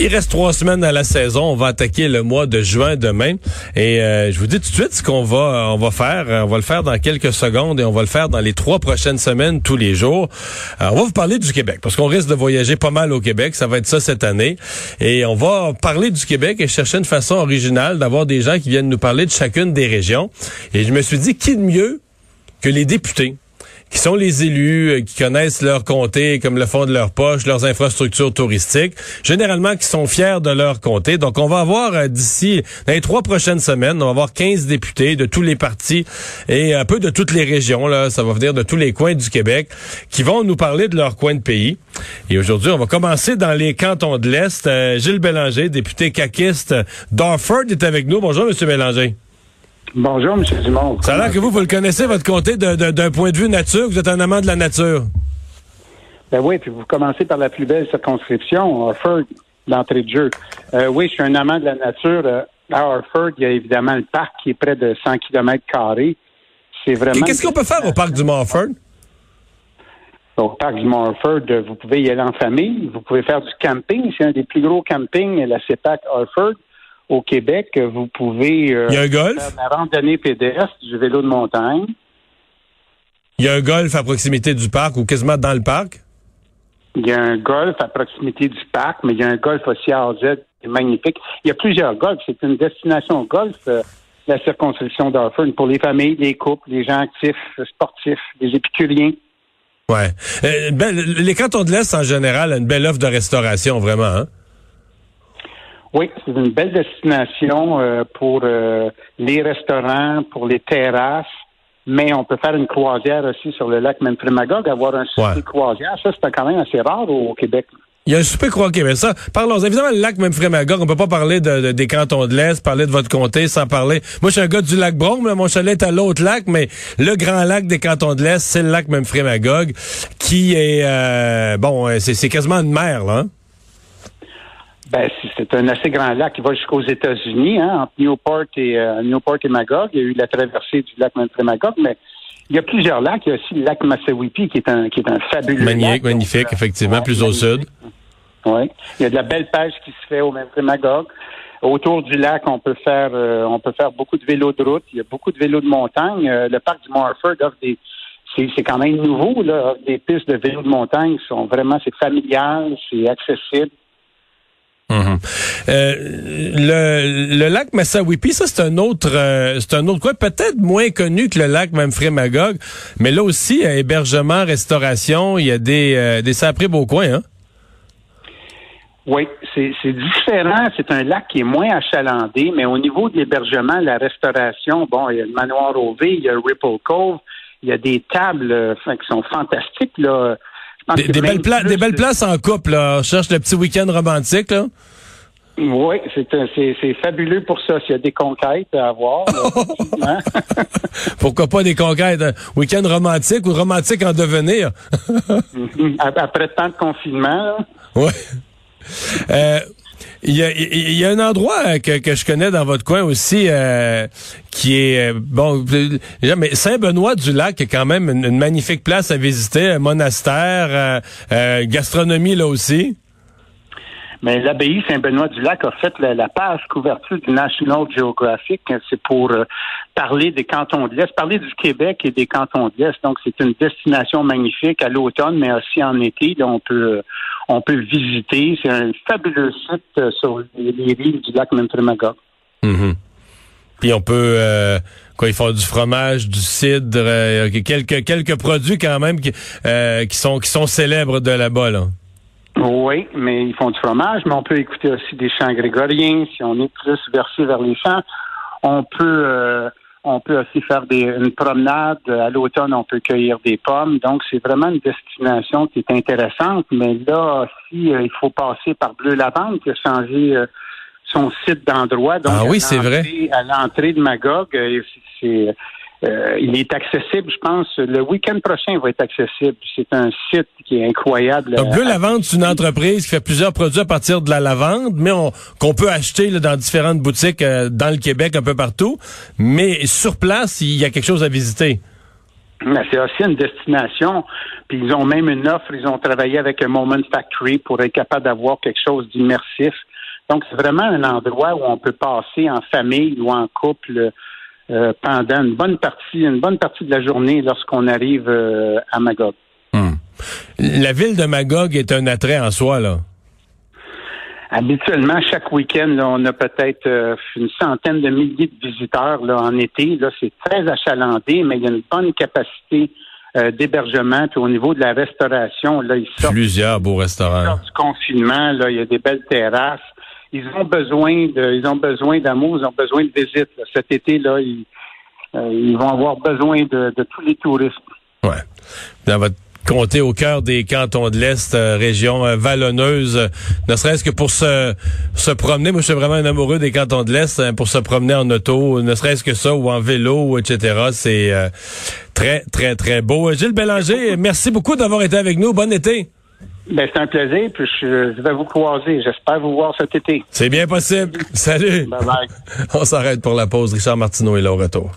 Il reste trois semaines à la saison. On va attaquer le mois de juin demain. Et euh, je vous dis tout de suite ce qu'on va, on va faire. On va le faire dans quelques secondes et on va le faire dans les trois prochaines semaines, tous les jours. Alors, on va vous parler du Québec parce qu'on risque de voyager pas mal au Québec. Ça va être ça cette année. Et on va parler du Québec et chercher une façon originale d'avoir des gens qui viennent nous parler de chacune des régions. Et je me suis dit, qui de mieux que les députés? Qui sont les élus, euh, qui connaissent leur comté comme le fond de leur poche, leurs infrastructures touristiques, généralement qui sont fiers de leur comté. Donc, on va avoir euh, d'ici, dans les trois prochaines semaines, on va avoir 15 députés de tous les partis et un peu de toutes les régions, là, ça va venir de tous les coins du Québec, qui vont nous parler de leur coin de pays. Et aujourd'hui, on va commencer dans les cantons de l'Est. Euh, Gilles Bélanger, député caquiste d'Orford, est avec nous. Bonjour, Monsieur Bélanger. Bonjour, M. Dumont. Ça a l'air que vous, vous le connaissez, votre comté, d'un point de vue nature. Vous êtes un amant de la nature. Ben oui, puis vous commencez par la plus belle circonscription, Harford, d'entrée de jeu. Euh, oui, je suis un amant de la nature. Euh, à Harford, il y a évidemment le parc qui est près de 100 km C'est vraiment... Qu'est-ce qu'on peut faire au parc du Mont-Harford? Au parc du Mont-Harford, vous pouvez y aller en famille. Vous pouvez faire du camping. C'est un des plus gros campings, la CEPAC Harford au Québec, vous pouvez euh, Il y a un golf? faire la randonnée pédestre, du vélo de montagne. Il y a un golf à proximité du parc ou quasiment dans le parc? Il y a un golf à proximité du parc, mais il y a un golf aussi à RZ qui est magnifique. Il y a plusieurs golfs. C'est une destination golf, euh, la circonscription d'Orford, pour les familles, les couples, les gens actifs, sportifs, les épicuriens. Ouais. Euh, ben, les cantons de l'Est, en général, ont une belle offre de restauration, vraiment. Hein? Oui, c'est une belle destination euh, pour euh, les restaurants, pour les terrasses, mais on peut faire une croisière aussi sur le lac Memphremagog, avoir un souper croisière. Ça, c'est quand même assez rare au Québec. Il y a un super croisière, mais ça, parlons. Évidemment, le lac Memphremagog, on peut pas parler de, des cantons de l'Est, parler de votre comté sans parler. Moi, je suis un gars du lac Brome, mon chalet est à l'autre lac, mais le grand lac des cantons de l'Est, c'est le lac Memphremagog, qui est, euh, bon, c'est quasiment une mer, là. Hein? Ben, c'est un assez grand lac qui va jusqu'aux États-Unis, hein, entre Newport et euh, Newport et Magog. Il y a eu la traversée du lac Magog, mais il y a plusieurs lacs. Il y a aussi le lac Massawippi qui est un qui est un fabuleux Magnifique, magnifique, effectivement, plus au sud. Oui. Il y a de la belle pêche qui se fait au Magog. Autour du lac, on peut faire euh, on peut faire beaucoup de vélos de route. Il y a beaucoup de vélos de montagne. Euh, le parc du Morford offre des c'est quand même nouveau, là, des pistes de vélos de montagne sont vraiment, c'est familial, c'est accessible. Mhm. Euh, le, lac Massawippi, ça c'est un autre euh, c'est un autre coin, peut-être moins connu que le lac Magog, mais là aussi hébergement, restauration, il y a des euh, des sacrés beaux coins, hein? Oui, c'est différent. C'est un lac qui est moins achalandé, mais au niveau de l'hébergement, la restauration, bon, il y a le manoir OV, il y a Ripple Cove, il y a des tables qui sont fantastiques là. Des, belles des, belles places en couple, là. On cherche le petit week-end romantique, là. Oui, c'est fabuleux pour ça. S'il y a des conquêtes à avoir. Pourquoi pas des conquêtes? Week-end romantique ou romantique en devenir? Après tant de confinement. Oui. Euh, il y, a, il y a, un endroit que, que, je connais dans votre coin aussi euh, qui est euh, bon mais Saint-Benoît-du-Lac est quand même une, magnifique place à visiter, un monastère, euh, gastronomie là aussi. Mais l'abbaye Saint-Benoît-du-Lac a fait la, page couverture du National Geographic. C'est pour parler des cantons de l'Est, parler du Québec et des cantons de l'Est. Donc, c'est une destination magnifique à l'automne, mais aussi en été. on peut on peut visiter. C'est un fabuleux site euh, sur les, rives du lac Memphremagog. Mm Puis on peut euh, quoi, ils font du fromage, du cidre, euh, quelques quelques produits quand même qui, qui sont qui sont célèbres de là-bas là. Oui, mais ils font du fromage, mais on peut écouter aussi des chants grégoriens si on est plus versé vers les chants. On peut on peut aussi faire des, une promenade. À l'automne, on peut cueillir des pommes. Donc, c'est vraiment une destination qui est intéressante. Mais là, aussi, euh, il faut passer par Bleu Lavande qui a changé euh, son site d'endroit. ah oui, c'est vrai. À l'entrée de Magog, euh, c'est euh, il est accessible, je pense. Le week-end prochain, il va être accessible. C'est un site qui est incroyable. Donc, Bleu Lavande, c'est une entreprise qui fait plusieurs produits à partir de la lavande, mais qu'on peut acheter dans différentes boutiques euh, dans le Québec, un peu partout. Mais sur place, il y a quelque chose à visiter. c'est aussi une destination. Puis ils ont même une offre. Ils ont travaillé avec un Moment Factory pour être capable d'avoir quelque chose d'immersif. Donc, c'est vraiment un endroit où on peut passer en famille ou en couple euh, pendant une bonne partie, une bonne partie de la journée lorsqu'on arrive euh, à Magog. Hmm. La ville de Magog est un attrait en soi, là. Habituellement, chaque week-end, on a peut-être euh, une centaine de milliers de visiteurs là, en été. Là, c'est très achalandé, mais il y a une bonne capacité d'hébergement. Puis au niveau de la restauration, là, ils sortent. Plusieurs beaux restaurants. du confinement, là, il y a des belles terrasses ils ont besoin de, ils ont besoin d'amour, ils ont besoin de visites. Cet été là, ils, euh, ils, vont avoir besoin de, tous les touristes. Ouais. Dans votre comté au cœur des cantons de l'Est, euh, région euh, vallonneuse, ne serait-ce que pour se, se promener. Moi, je suis vraiment un amoureux des cantons de l'Est, hein, pour se promener en auto, ne serait-ce que ça, ou en vélo, etc. C'est très, très, très beau. Gilles Bélanger, merci beaucoup d'avoir été avec nous. Bon été. Ben, c'est un plaisir, puis je, vais vous croiser. J'espère vous voir cet été. C'est bien possible. Salut. Bye bye. On s'arrête pour la pause. Richard Martineau est là au retour.